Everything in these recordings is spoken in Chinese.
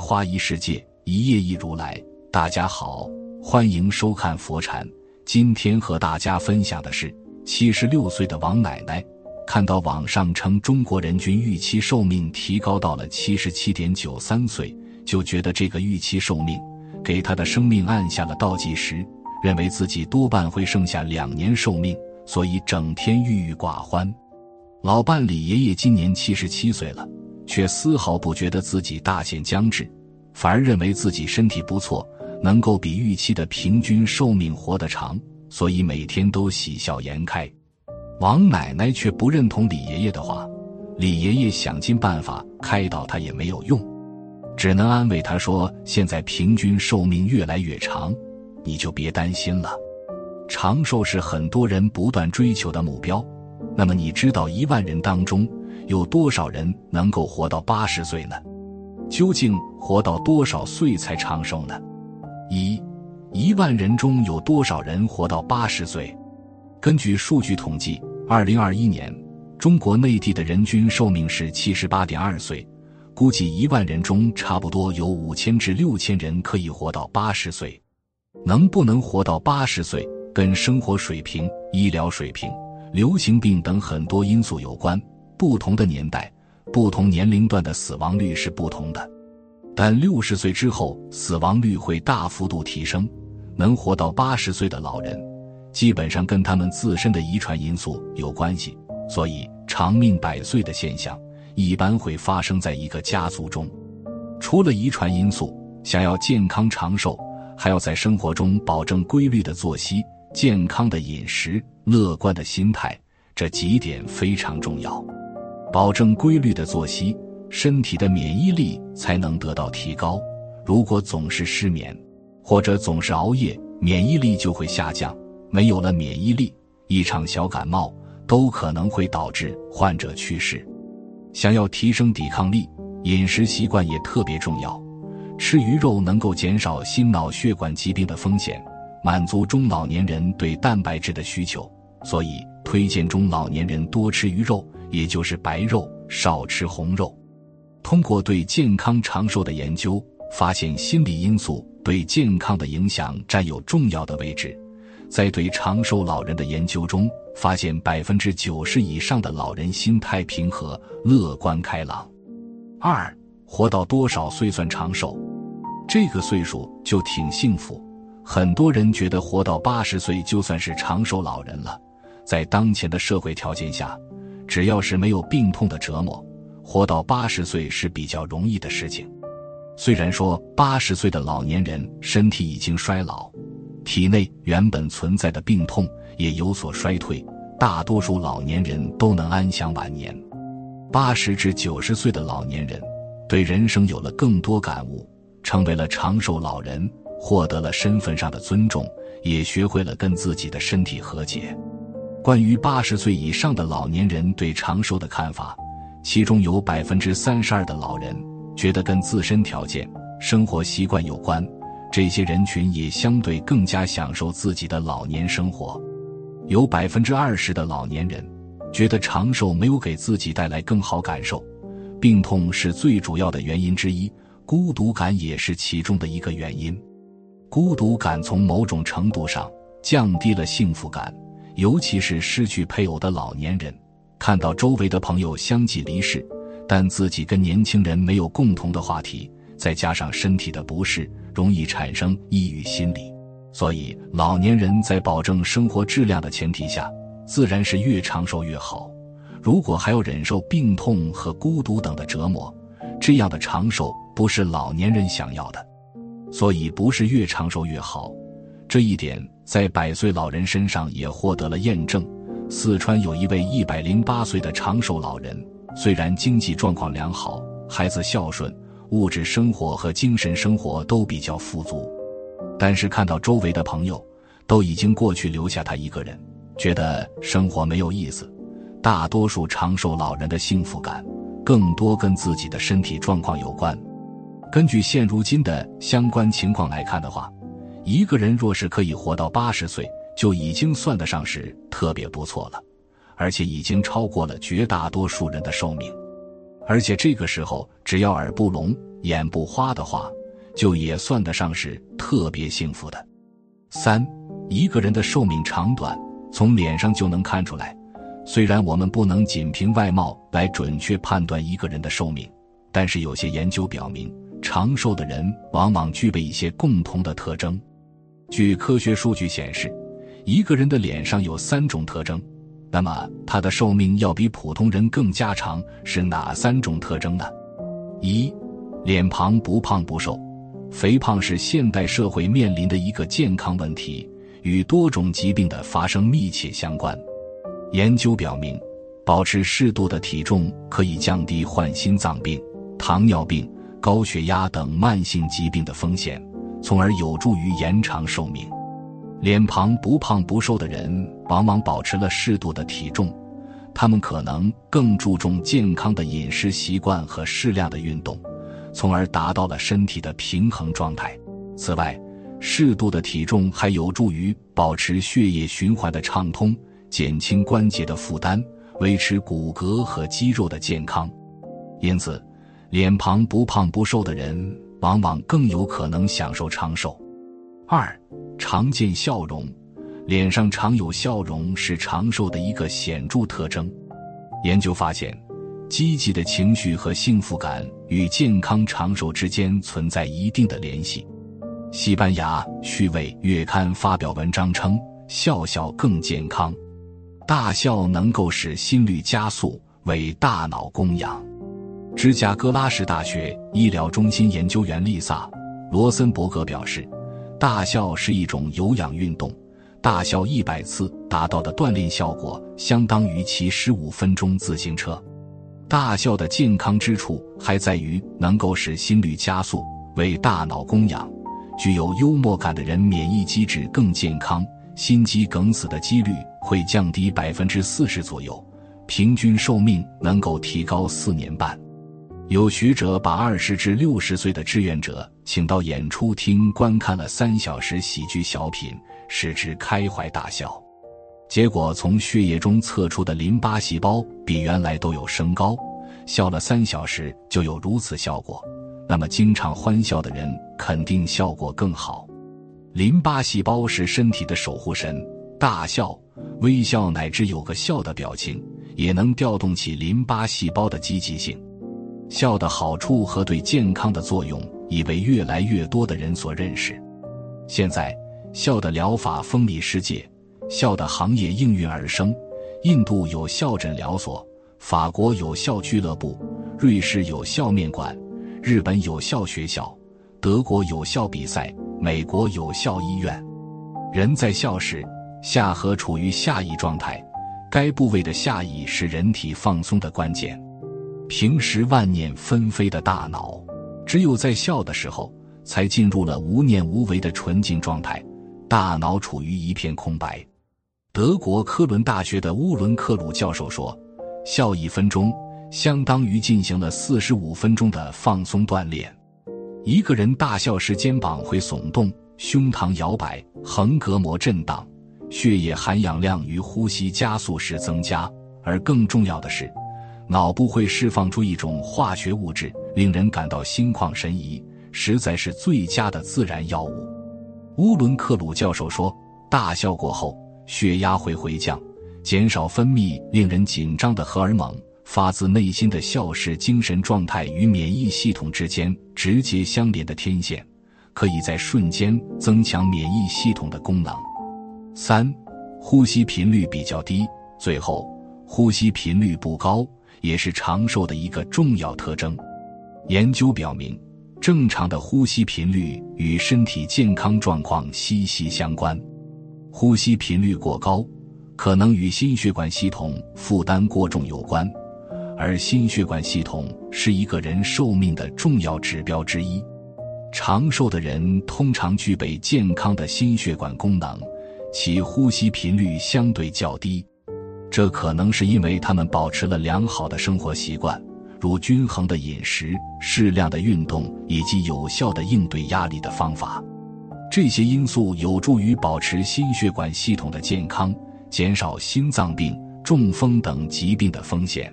花一世界，一叶一如来。大家好，欢迎收看佛禅。今天和大家分享的是七十六岁的王奶奶，看到网上称中国人均预期寿命提高到了七十七点九三岁，就觉得这个预期寿命给她的生命按下了倒计时，认为自己多半会剩下两年寿命，所以整天郁郁寡欢。老伴李爷爷今年七十七岁了。却丝毫不觉得自己大限将至，反而认为自己身体不错，能够比预期的平均寿命活得长，所以每天都喜笑颜开。王奶奶却不认同李爷爷的话，李爷爷想尽办法开导她也没有用，只能安慰她说：“现在平均寿命越来越长，你就别担心了。长寿是很多人不断追求的目标，那么你知道一万人当中？”有多少人能够活到八十岁呢？究竟活到多少岁才长寿呢？一一万人中有多少人活到八十岁？根据数据统计，二零二一年中国内地的人均寿命是七十八点二岁，估计一万人中差不多有五千至六千人可以活到八十岁。能不能活到八十岁，跟生活水平、医疗水平、流行病等很多因素有关。不同的年代，不同年龄段的死亡率是不同的，但六十岁之后死亡率会大幅度提升。能活到八十岁的老人，基本上跟他们自身的遗传因素有关系，所以长命百岁的现象一般会发生在一个家族中。除了遗传因素，想要健康长寿，还要在生活中保证规律的作息、健康的饮食、乐观的心态，这几点非常重要。保证规律的作息，身体的免疫力才能得到提高。如果总是失眠，或者总是熬夜，免疫力就会下降。没有了免疫力，一场小感冒都可能会导致患者去世。想要提升抵抗力，饮食习惯也特别重要。吃鱼肉能够减少心脑血管疾病的风险，满足中老年人对蛋白质的需求，所以推荐中老年人多吃鱼肉。也就是白肉少吃红肉。通过对健康长寿的研究，发现心理因素对健康的影响占有重要的位置。在对长寿老人的研究中，发现百分之九十以上的老人心态平和、乐观开朗。二，活到多少岁算长寿？这个岁数就挺幸福。很多人觉得活到八十岁就算是长寿老人了。在当前的社会条件下。只要是没有病痛的折磨，活到八十岁是比较容易的事情。虽然说八十岁的老年人身体已经衰老，体内原本存在的病痛也有所衰退，大多数老年人都能安享晚年。八十至九十岁的老年人对人生有了更多感悟，成为了长寿老人，获得了身份上的尊重，也学会了跟自己的身体和解。关于八十岁以上的老年人对长寿的看法，其中有百分之三十二的老人觉得跟自身条件、生活习惯有关。这些人群也相对更加享受自己的老年生活。有百分之二十的老年人觉得长寿没有给自己带来更好感受，病痛是最主要的原因之一，孤独感也是其中的一个原因。孤独感从某种程度上降低了幸福感。尤其是失去配偶的老年人，看到周围的朋友相继离世，但自己跟年轻人没有共同的话题，再加上身体的不适，容易产生抑郁心理。所以，老年人在保证生活质量的前提下，自然是越长寿越好。如果还要忍受病痛和孤独等的折磨，这样的长寿不是老年人想要的。所以，不是越长寿越好。这一点在百岁老人身上也获得了验证。四川有一位一百零八岁的长寿老人，虽然经济状况良好，孩子孝顺，物质生活和精神生活都比较富足，但是看到周围的朋友都已经过去，留下他一个人，觉得生活没有意思。大多数长寿老人的幸福感，更多跟自己的身体状况有关。根据现如今的相关情况来看的话，一个人若是可以活到八十岁，就已经算得上是特别不错了，而且已经超过了绝大多数人的寿命。而且这个时候，只要耳不聋、眼不花的话，就也算得上是特别幸福的。三，一个人的寿命长短，从脸上就能看出来。虽然我们不能仅凭外貌来准确判断一个人的寿命，但是有些研究表明。长寿的人往往具备一些共同的特征。据科学数据显示，一个人的脸上有三种特征。那么，他的寿命要比普通人更加长，是哪三种特征呢？一，脸庞不胖不瘦。肥胖是现代社会面临的一个健康问题，与多种疾病的发生密切相关。研究表明，保持适度的体重可以降低患心脏病、糖尿病。高血压等慢性疾病的风险，从而有助于延长寿命。脸庞不胖不瘦的人，往往保持了适度的体重，他们可能更注重健康的饮食习惯和适量的运动，从而达到了身体的平衡状态。此外，适度的体重还有助于保持血液循环的畅通，减轻关节的负担，维持骨骼和肌肉的健康。因此。脸庞不胖不瘦的人，往往更有可能享受长寿。二，常见笑容，脸上常有笑容是长寿的一个显著特征。研究发现，积极的情绪和幸福感与健康长寿之间存在一定的联系。西班牙《趣味月刊》发表文章称，笑笑更健康，大笑能够使心率加速，为大脑供氧。芝加哥拉什大学医疗中心研究员丽萨·罗森伯格表示，大笑是一种有氧运动，大笑一百次达到的锻炼效果相当于骑十五分钟自行车。大笑的健康之处还在于能够使心率加速，为大脑供氧。具有幽默感的人免疫机制更健康，心肌梗死的几率会降低百分之四十左右，平均寿命能够提高四年半。有学者把二十至六十岁的志愿者请到演出厅观看了三小时喜剧小品，使之开怀大笑。结果从血液中测出的淋巴细胞比原来都有升高，笑了三小时就有如此效果。那么经常欢笑的人肯定效果更好。淋巴细胞是身体的守护神，大笑、微笑乃至有个笑的表情，也能调动起淋巴细胞的积极性。笑的好处和对健康的作用已被越来越多的人所认识。现在，笑的疗法风靡世界，笑的行业应运而生。印度有笑诊疗所，法国有笑俱乐部，瑞士有笑面馆，日本有笑学校，德国有笑比赛，美国有笑医院。人在笑时，下颌处于下移状态，该部位的下移是人体放松的关键。平时万念纷飞的大脑，只有在笑的时候，才进入了无念无为的纯净状态，大脑处于一片空白。德国科伦大学的乌伦克鲁教授说：“笑一分钟，相当于进行了四十五分钟的放松锻炼。一个人大笑时，肩膀会耸动，胸膛摇摆，横膈膜震荡，血液含氧量与呼吸加速时增加，而更重要的是。”脑部会释放出一种化学物质，令人感到心旷神怡，实在是最佳的自然药物。乌伦克鲁教授说，大笑过后，血压会回降，减少分泌令人紧张的荷尔蒙。发自内心的笑是精神状态与免疫系统之间直接相连的天线，可以在瞬间增强免疫系统的功能。三，呼吸频率比较低。最后，呼吸频率不高。也是长寿的一个重要特征。研究表明，正常的呼吸频率与身体健康状况息息相关。呼吸频率过高，可能与心血管系统负担过重有关，而心血管系统是一个人寿命的重要指标之一。长寿的人通常具备健康的心血管功能，其呼吸频率相对较低，这可能是因为他们保持了良好的生活习惯。如均衡的饮食、适量的运动以及有效的应对压力的方法，这些因素有助于保持心血管系统的健康，减少心脏病、中风等疾病的风险。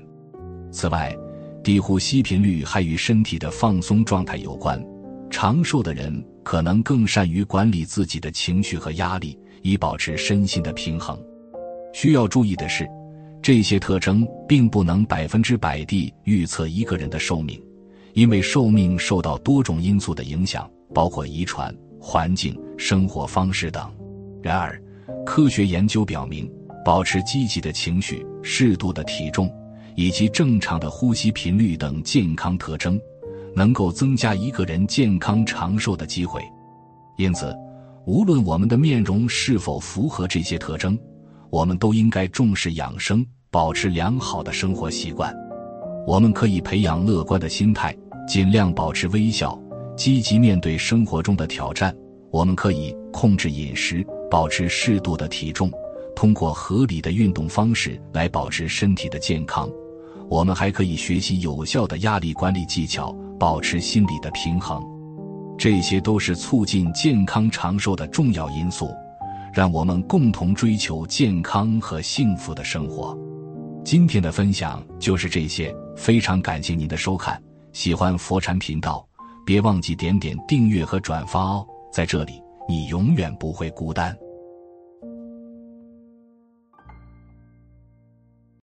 此外，低呼吸频率还与身体的放松状态有关。长寿的人可能更善于管理自己的情绪和压力，以保持身心的平衡。需要注意的是。这些特征并不能百分之百地预测一个人的寿命，因为寿命受到多种因素的影响，包括遗传、环境、生活方式等。然而，科学研究表明，保持积极的情绪、适度的体重以及正常的呼吸频率等健康特征，能够增加一个人健康长寿的机会。因此，无论我们的面容是否符合这些特征，我们都应该重视养生。保持良好的生活习惯，我们可以培养乐观的心态，尽量保持微笑，积极面对生活中的挑战。我们可以控制饮食，保持适度的体重，通过合理的运动方式来保持身体的健康。我们还可以学习有效的压力管理技巧，保持心理的平衡。这些都是促进健康长寿的重要因素。让我们共同追求健康和幸福的生活。今天的分享就是这些，非常感谢您的收看。喜欢佛禅频道，别忘记点点订阅和转发哦。在这里，你永远不会孤单。